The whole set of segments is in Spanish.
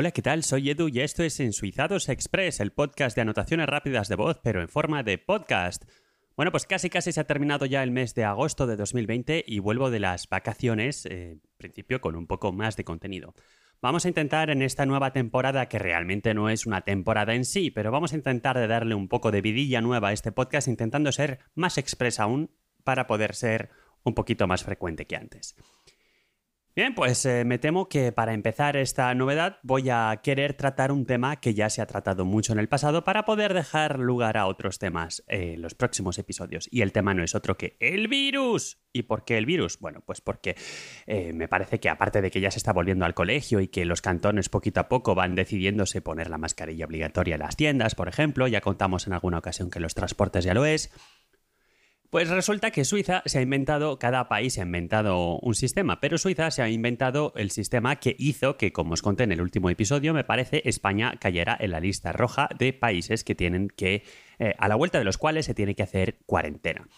Hola, ¿qué tal? Soy Edu y esto es Ensuizados Express, el podcast de anotaciones rápidas de voz, pero en forma de podcast. Bueno, pues casi casi se ha terminado ya el mes de agosto de 2020 y vuelvo de las vacaciones, eh, en principio con un poco más de contenido. Vamos a intentar en esta nueva temporada, que realmente no es una temporada en sí, pero vamos a intentar de darle un poco de vidilla nueva a este podcast, intentando ser más express aún para poder ser un poquito más frecuente que antes. Bien, pues eh, me temo que para empezar esta novedad voy a querer tratar un tema que ya se ha tratado mucho en el pasado para poder dejar lugar a otros temas en los próximos episodios. Y el tema no es otro que el virus. ¿Y por qué el virus? Bueno, pues porque eh, me parece que aparte de que ya se está volviendo al colegio y que los cantones poquito a poco van decidiéndose poner la mascarilla obligatoria en las tiendas, por ejemplo, ya contamos en alguna ocasión que los transportes ya lo es, pues resulta que Suiza se ha inventado, cada país se ha inventado un sistema, pero Suiza se ha inventado el sistema que hizo que, como os conté en el último episodio, me parece, España cayera en la lista roja de países que tienen que, eh, a la vuelta de los cuales se tiene que hacer cuarentena.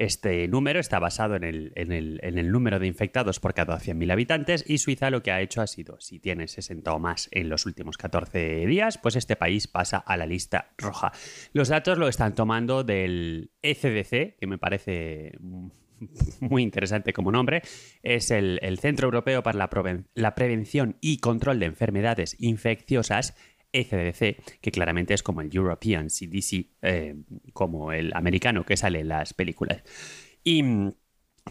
Este número está basado en el, número de infectados por cada 100.000 habitantes y Suiza lo que ha hecho ha sido, si tiene 60 o más en los últimos 14 días, pues este país pasa a la lista roja. Los datos lo están tomando del ECDC, que me parece muy interesante como nombre, es el, Centro Europeo para la Prevención y Control de Enfermedades Infecciosas ECDC, que claramente es como el European CDC, eh, como el americano que sale en las películas. Y mm,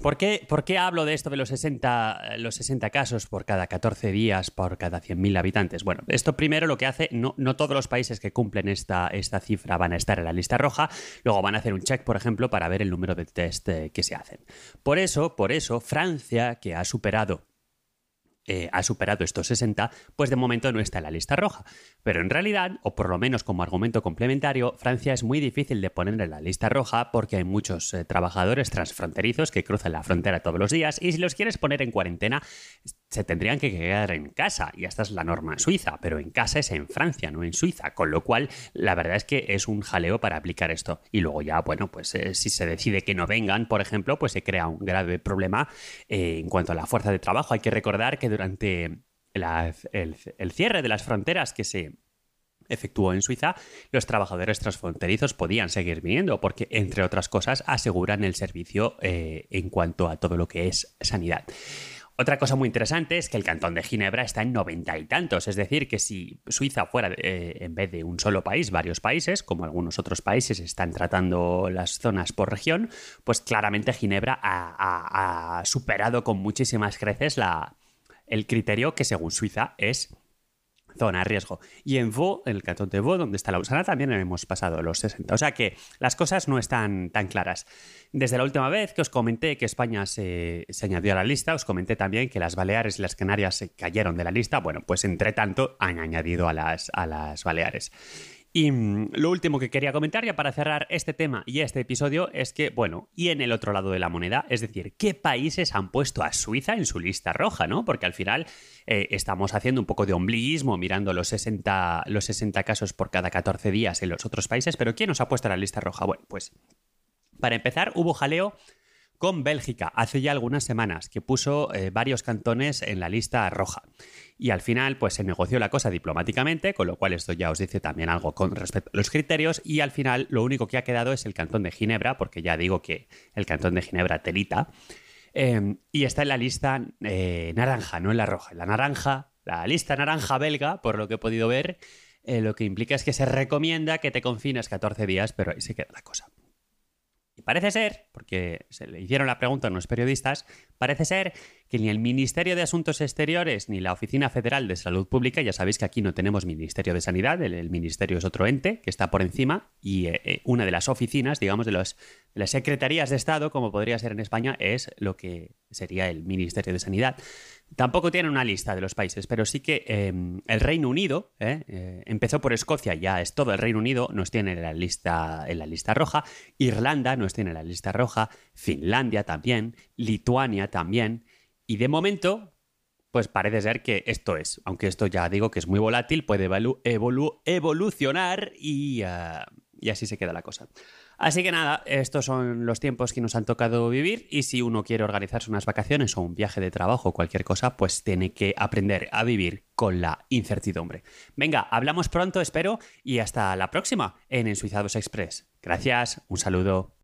¿Por qué, ¿Por qué, hablo de esto de los 60, los 60 casos por cada 14 días, por cada 100.000 habitantes? Bueno, esto primero lo que hace, no, no todos los países que cumplen esta, esta, cifra van a estar en la lista roja, luego van a hacer un check, por ejemplo, para ver el número de test eh, que se hacen. Por eso, por eso, Francia, que ha superado eh, ha superado estos 60, pues de momento no está en la lista roja. Pero en realidad, o por lo menos como argumento complementario, Francia es muy difícil de poner en la lista roja porque hay muchos eh, trabajadores transfronterizos que cruzan la frontera todos los días y si los quieres poner en cuarentena, se tendrían que quedar en casa. Y esta es la norma suiza, pero en casa es en Francia, no en Suiza. Con lo cual, la verdad es que es un jaleo para aplicar esto. Y luego ya, bueno, pues eh, si se decide que no vengan, por ejemplo, pues se crea un grave problema eh, en cuanto a la fuerza de trabajo. Hay que recordar que durante el cierre de las fronteras que se efectuó en Suiza, los trabajadores transfronterizos podían seguir viniendo porque, entre otras cosas, aseguran el servicio eh, en cuanto a todo lo que es sanidad. Otra cosa muy interesante es que el cantón de Ginebra está en noventa y tantos, es decir, que si Suiza fuera eh, en vez de un solo país, varios países, como algunos otros países están tratando las zonas por región, pues claramente Ginebra ha, superado con muchísimas creces el criterio que según Suiza es zona riesgo. Y en Vaud, en el cantón de Vaud, donde está la Usana, también hemos pasado los 60. O sea que las cosas no están tan claras. Desde la última vez que os comenté que España se, añadió a la lista, os comenté también que las Baleares y las Canarias se cayeron de la lista. Bueno, pues entre tanto han añadido a las, a las Baleares. Y mm, lo último que quería comentar ya para cerrar este tema y este episodio es que, bueno, y en el otro lado de la moneda, es decir, ¿qué países han puesto a Suiza en su lista roja, no? Porque al final eh, estamos haciendo un poco de ombliguismo mirando los 60, los 60 casos por cada 14 días en los otros países, pero ¿quién nos ha puesto en la lista roja? Bueno, pues para empezar, hubo jaleo con Bélgica hace ya algunas semanas, que puso eh, varios cantones en la lista roja. Y al final, pues se negoció la cosa diplomáticamente, con lo cual esto ya os dice también algo con respecto a los criterios. Y al final, lo único que ha quedado es el cantón de Ginebra, porque ya digo que el cantón de Ginebra telita. Em, y está en la lista eh, naranja, no en la roja. La naranja, la lista naranja belga, por lo que he podido ver, eh, lo que implica es que se recomienda que te confines 14 días, pero ahí se queda la cosa. Parece ser, porque se le hicieron la pregunta a unos periodistas, parece ser que ni el Ministerio de Asuntos Exteriores ni la Oficina Federal de Salud Pública, ya sabéis que aquí no tenemos Ministerio de Sanidad, el, Ministerio es otro ente que está por encima y eh, eh, una de las oficinas, digamos, de, las secretarías de Estado, como podría ser en España, es lo que sería el Ministerio de Sanidad. Tampoco tiene una lista de los países, pero sí que em, el Reino Unido, eh, empezó por Escocia, ya es todo el Reino Unido, nos tiene en la, lista, en la lista roja, Irlanda nos tiene en la lista roja, Finlandia también, Lituania también, y de momento, pues parece ser que esto es, aunque esto ya digo que es muy volátil, puede evolucionar y, ah, y así se queda la cosa. Así que nada, estos son los tiempos que nos han tocado vivir y si uno quiere organizarse unas vacaciones o un viaje de trabajo o cualquier cosa, pues tiene que aprender a vivir con la incertidumbre. Venga, hablamos pronto, espero, y hasta la próxima en Ensuizados Express. Gracias, un saludo.